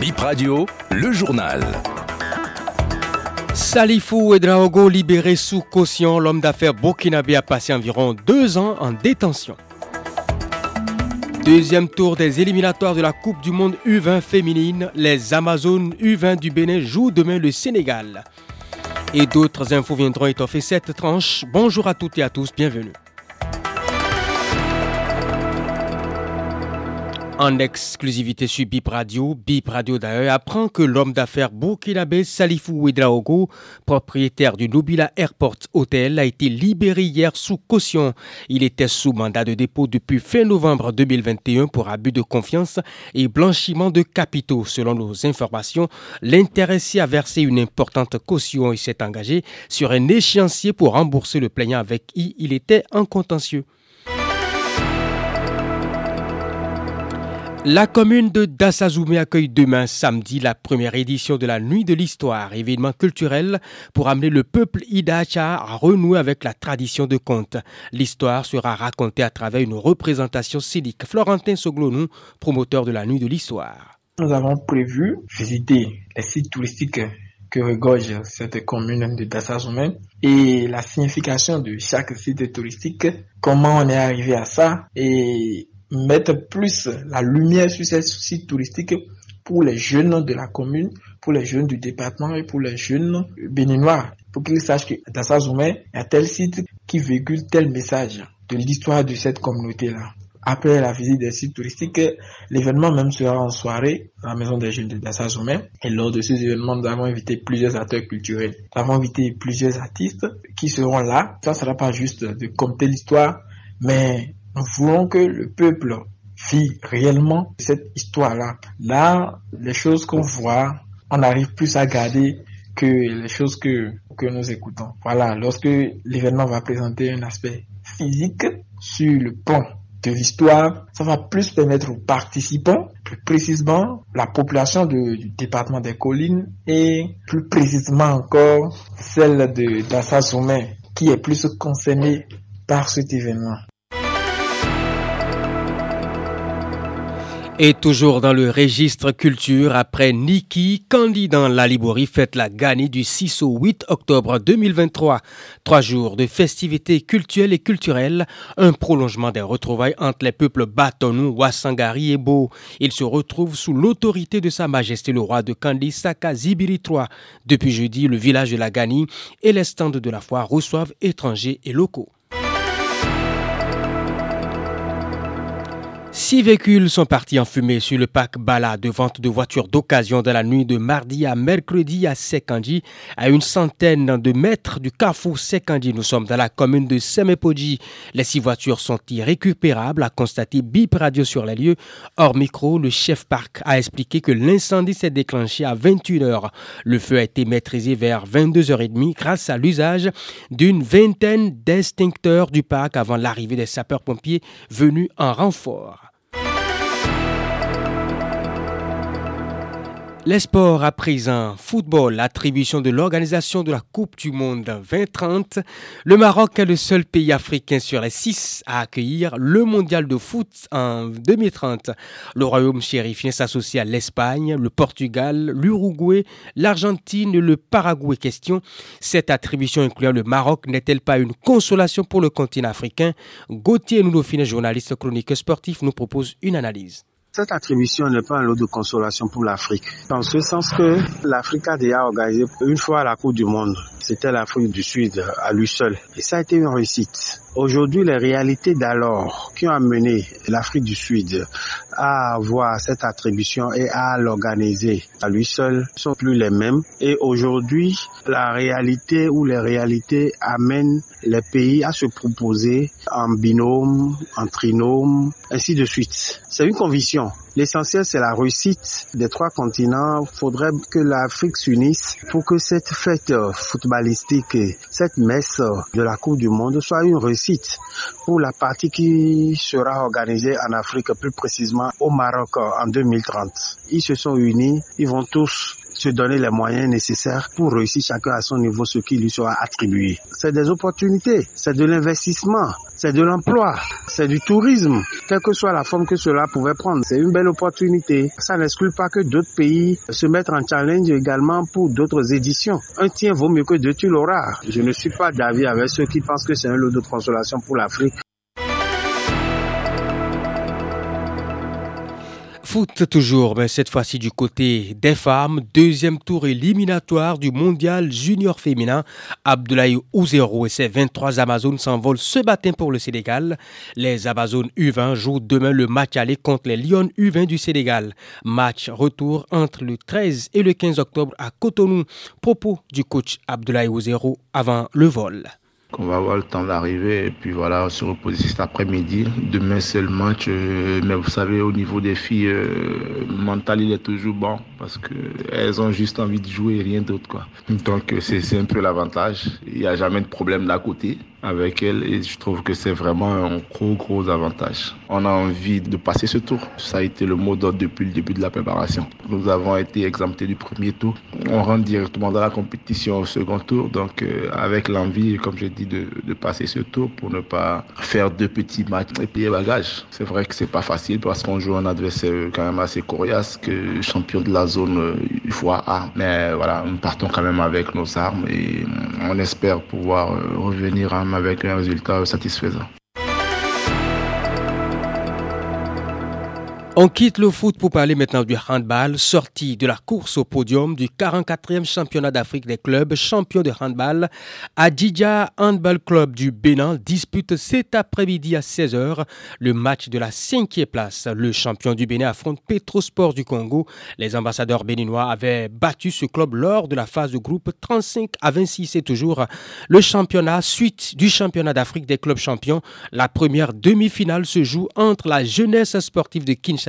Bip Radio, le journal. Salifou Edraogo libéré sous caution, l'homme d'affaires burkinabé a passé environ deux ans en détention. Deuxième tour des éliminatoires de la Coupe du Monde U20 féminine, les Amazones U20 du Bénin jouent demain le Sénégal. Et d'autres infos viendront étoffer cette tranche. Bonjour à toutes et à tous, bienvenue. En exclusivité sur Bip Radio, Bip Radio d'ailleurs apprend que l'homme d'affaires burkinabé Salifou Ouedraogo, propriétaire du Nobila Airport Hotel, a été libéré hier sous caution. Il était sous mandat de dépôt depuis fin novembre 2021 pour abus de confiance et blanchiment de capitaux. Selon nos informations, l'intéressé a versé une importante caution et s'est engagé sur un échéancier pour rembourser le plaignant avec qui il était en contentieux. La commune de Dassazoumé accueille demain samedi la première édition de la Nuit de l'Histoire, événement culturel pour amener le peuple Idacha à renouer avec la tradition de conte. L'histoire sera racontée à travers une représentation scénique. Florentin Soglonou, promoteur de la Nuit de l'Histoire. Nous avons prévu visiter les sites touristiques que regorge cette commune de Dassazoumé et la signification de chaque site touristique, comment on est arrivé à ça et mettre plus la lumière sur ces sites touristiques pour les jeunes de la commune, pour les jeunes du département et pour les jeunes béninois, pour qu'ils sachent que dans sa il y a tel site qui véhicule tel message de l'histoire de cette communauté-là. Après la visite des sites touristiques, l'événement même sera en soirée à la maison des jeunes de Dassazoumé. Et lors de ces événements, nous avons invité plusieurs acteurs culturels. Nous avons invité plusieurs artistes qui seront là. Ça ne sera pas juste de compter l'histoire, mais nous voulons que le peuple vit réellement cette histoire-là. Là, les choses qu'on voit, on arrive plus à garder que les choses que, que nous écoutons. Voilà, lorsque l'événement va présenter un aspect physique sur le plan de l'histoire, ça va plus permettre aux participants, plus précisément la population du département des collines et plus précisément encore celle de d'Assa qui est plus concernée par cet événement. Et toujours dans le registre culture, après Niki, Candy dans la Liborie fête la Gani du 6 au 8 octobre 2023. Trois jours de festivités culturelles et culturelles, un prolongement des retrouvailles entre les peuples Batonou, Wassangari et Bo. Ils se retrouvent sous l'autorité de Sa Majesté le roi de Kandi, Saka Zibiri III. Depuis jeudi, le village de la Gani et les stands de la foire reçoivent étrangers et locaux. Six véhicules sont partis en fumée sur le parc Bala de vente de voitures d'occasion dans la nuit de mardi à mercredi à Sekandi, à une centaine de mètres du carrefour Sekandi. Nous sommes dans la commune de Semepoji. Les six voitures sont irrécupérables, a constaté Bip Radio sur les lieux. Hors micro, le chef parc a expliqué que l'incendie s'est déclenché à 21h. Le feu a été maîtrisé vers 22h30 grâce à l'usage d'une vingtaine d'extincteurs du parc avant l'arrivée des sapeurs-pompiers venus en renfort. Les sports à présent, football, attribution de l'organisation de la Coupe du Monde 2030. Le Maroc est le seul pays africain sur les six à accueillir le mondial de foot en 2030. Le royaume chérifien s'associe à l'Espagne, le Portugal, l'Uruguay, l'Argentine le Paraguay. Question, cette attribution incluant le Maroc n'est-elle pas une consolation pour le continent africain? Gauthier Nounofine, journaliste chronique sportif, nous propose une analyse. Cette attribution n'est pas un lot de consolation pour l'Afrique. Dans ce sens que l'Afrique a déjà organisé une fois la Coupe du Monde. C'était l'Afrique du Sud à lui seul. Et ça a été une réussite. Aujourd'hui, les réalités d'alors qui ont amené l'Afrique du Sud à avoir cette attribution et à l'organiser à lui seul sont plus les mêmes. Et aujourd'hui, la réalité ou les réalités amènent les pays à se proposer en binôme, en trinôme, ainsi de suite. C'est une conviction. L'essentiel, c'est la réussite des trois continents. Faudrait que l'Afrique s'unisse pour que cette fête footballistique, cette messe de la Coupe du Monde soit une réussite pour la partie qui sera organisée en Afrique, plus précisément au Maroc en 2030. Ils se sont unis, ils vont tous se donner les moyens nécessaires pour réussir chacun à son niveau ce qui lui sera attribué. C'est des opportunités, c'est de l'investissement, c'est de l'emploi, c'est du tourisme, quelle que soit la forme que cela pouvait prendre. C'est une belle opportunité. Ça n'exclut pas que d'autres pays se mettent en challenge également pour d'autres éditions. Un tien vaut mieux que deux tu l'auras. Je ne suis pas d'avis avec ceux qui pensent que c'est un lot de consolation pour l'Afrique. Toujours, mais cette fois-ci du côté des femmes. Deuxième tour éliminatoire du mondial junior féminin. Abdoulaye Ouzero et ses 23 Amazones s'envolent ce matin pour le Sénégal. Les Amazones U20 jouent demain le match aller contre les Lions U20 du Sénégal. Match retour entre le 13 et le 15 octobre à Cotonou. Propos du coach Abdoulaye Ouzero avant le vol qu'on va avoir le temps d'arriver et puis voilà, se reposer cet après-midi. Demain, c'est le match. Euh, mais vous savez, au niveau des filles, euh, mental, il est toujours bon parce qu'elles ont juste envie de jouer et rien d'autre. quoi. Donc, c'est un peu l'avantage. Il n'y a jamais de problème d'à côté avec elle et je trouve que c'est vraiment un gros gros avantage. On a envie de passer ce tour. Ça a été le mot d'ordre depuis le début de la préparation. Nous avons été exemptés du premier tour. On rentre directement dans la compétition au second tour. Donc euh, avec l'envie, comme j'ai dit, de, de, passer ce tour pour ne pas faire deux petits matchs et payer bagage. C'est vrai que c'est pas facile parce qu'on joue un adversaire quand même assez coriace, que champion de la zone euh, A. Mais voilà, nous partons quand même avec nos armes et on espère pouvoir euh, revenir à avec un résultat satisfaisant. On quitte le foot pour parler maintenant du handball, sorti de la course au podium du 44e championnat d'Afrique des clubs champions de handball. Adidja Handball Club du Bénin dispute cet après-midi à 16h le match de la cinquième place. Le champion du Bénin affronte Petrosport du Congo. Les ambassadeurs béninois avaient battu ce club lors de la phase de groupe 35 à 26. C'est toujours le championnat suite du championnat d'Afrique des clubs champions. La première demi-finale se joue entre la jeunesse sportive de Kinshasa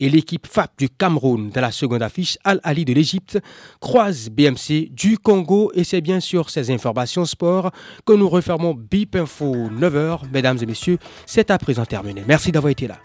Et l'équipe FAP du Cameroun. Dans la seconde affiche, Al-Ali de l'Égypte croise BMC du Congo et c'est bien sûr ces informations sport que nous refermons BIP Info 9h. Mesdames et messieurs, c'est à présent terminé. Merci d'avoir été là.